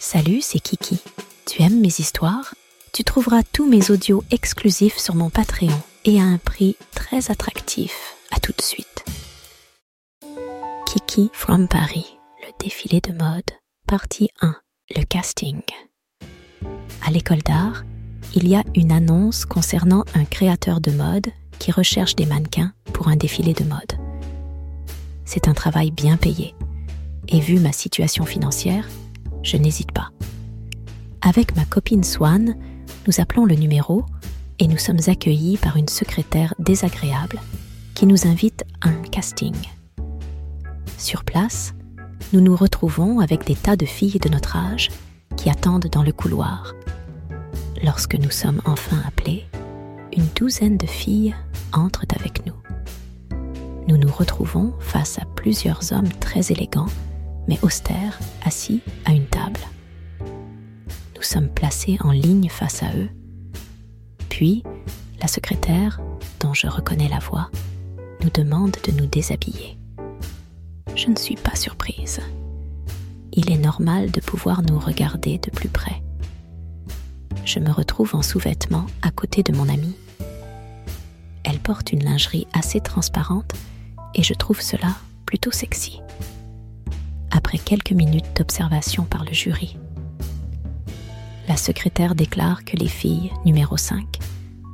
Salut, c'est Kiki. Tu aimes mes histoires? Tu trouveras tous mes audios exclusifs sur mon Patreon et à un prix très attractif. À tout de suite. Kiki from Paris, le défilé de mode, partie 1, le casting. À l'école d'art, il y a une annonce concernant un créateur de mode qui recherche des mannequins pour un défilé de mode. C'est un travail bien payé. Et vu ma situation financière, je n'hésite pas. Avec ma copine Swan, nous appelons le numéro et nous sommes accueillis par une secrétaire désagréable qui nous invite à un casting. Sur place, nous nous retrouvons avec des tas de filles de notre âge qui attendent dans le couloir. Lorsque nous sommes enfin appelés, une douzaine de filles entrent avec nous. Nous nous retrouvons face à plusieurs hommes très élégants mais austère, assis à une table. Nous sommes placés en ligne face à eux. Puis, la secrétaire, dont je reconnais la voix, nous demande de nous déshabiller. Je ne suis pas surprise. Il est normal de pouvoir nous regarder de plus près. Je me retrouve en sous-vêtements à côté de mon amie. Elle porte une lingerie assez transparente et je trouve cela plutôt sexy après quelques minutes d'observation par le jury. La secrétaire déclare que les filles numéro 5,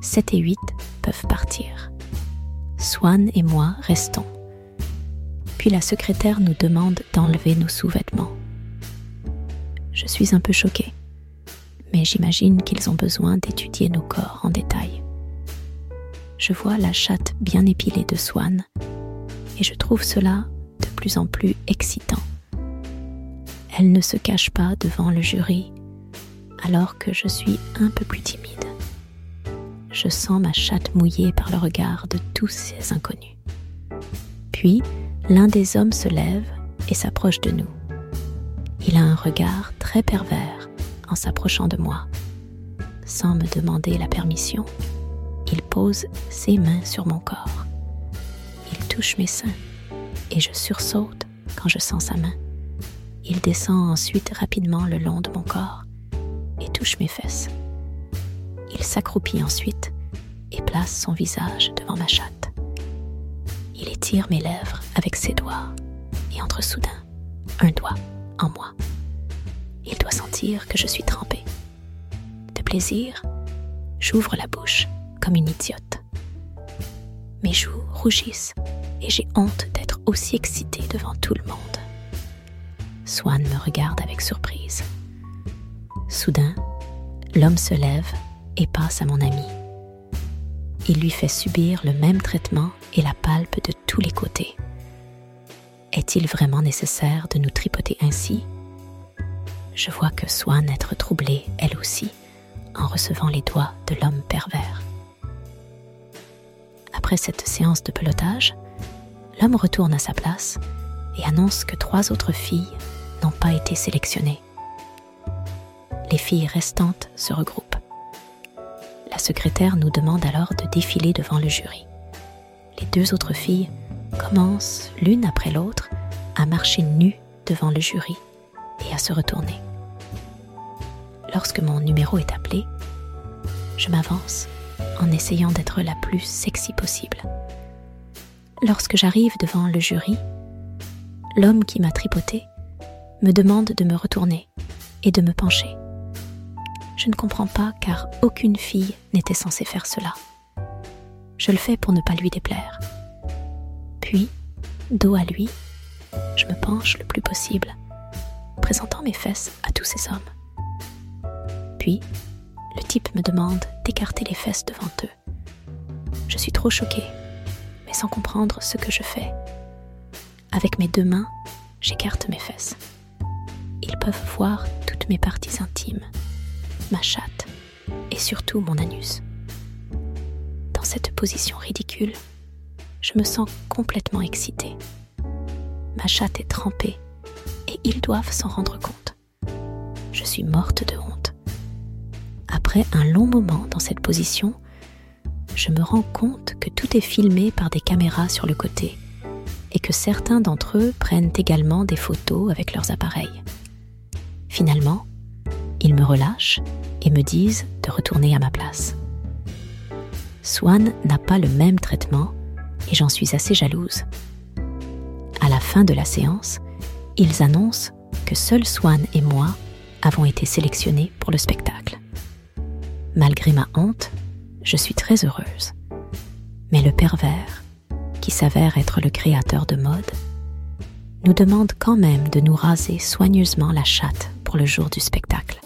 7 et 8 peuvent partir. Swan et moi restons. Puis la secrétaire nous demande d'enlever nos sous-vêtements. Je suis un peu choquée, mais j'imagine qu'ils ont besoin d'étudier nos corps en détail. Je vois la chatte bien épilée de Swan et je trouve cela de plus en plus excitant. Elle ne se cache pas devant le jury, alors que je suis un peu plus timide. Je sens ma chatte mouillée par le regard de tous ces inconnus. Puis, l'un des hommes se lève et s'approche de nous. Il a un regard très pervers en s'approchant de moi. Sans me demander la permission, il pose ses mains sur mon corps. Il touche mes seins et je sursaute quand je sens sa main. Il descend ensuite rapidement le long de mon corps et touche mes fesses. Il s'accroupit ensuite et place son visage devant ma chatte. Il étire mes lèvres avec ses doigts et entre soudain un doigt en moi. Il doit sentir que je suis trempée. De plaisir, j'ouvre la bouche comme une idiote. Mes joues rougissent et j'ai honte d'être aussi excitée devant tout le monde. Swan me regarde avec surprise. Soudain, l'homme se lève et passe à mon ami. Il lui fait subir le même traitement et la palpe de tous les côtés. Est-il vraiment nécessaire de nous tripoter ainsi? Je vois que Swan être troublée, elle aussi, en recevant les doigts de l'homme pervers. Après cette séance de pelotage, l'homme retourne à sa place et annonce que trois autres filles pas été sélectionnées. Les filles restantes se regroupent. La secrétaire nous demande alors de défiler devant le jury. Les deux autres filles commencent l'une après l'autre à marcher nues devant le jury et à se retourner. Lorsque mon numéro est appelé, je m'avance en essayant d'être la plus sexy possible. Lorsque j'arrive devant le jury, l'homme qui m'a tripoté me demande de me retourner et de me pencher. Je ne comprends pas car aucune fille n'était censée faire cela. Je le fais pour ne pas lui déplaire. Puis, dos à lui, je me penche le plus possible, présentant mes fesses à tous ces hommes. Puis, le type me demande d'écarter les fesses devant eux. Je suis trop choquée, mais sans comprendre ce que je fais. Avec mes deux mains, j'écarte mes fesses ils peuvent voir toutes mes parties intimes, ma chatte et surtout mon anus. Dans cette position ridicule, je me sens complètement excitée. Ma chatte est trempée et ils doivent s'en rendre compte. Je suis morte de honte. Après un long moment dans cette position, je me rends compte que tout est filmé par des caméras sur le côté et que certains d'entre eux prennent également des photos avec leurs appareils. Finalement, Ils me relâchent et me disent de retourner à ma place. Swan n'a pas le même traitement et j'en suis assez jalouse. À la fin de la séance, ils annoncent que seul Swan et moi avons été sélectionnés pour le spectacle. Malgré ma honte, je suis très heureuse. Mais le pervers, qui s'avère être le créateur de mode, nous demande quand même de nous raser soigneusement la chatte le jour du spectacle.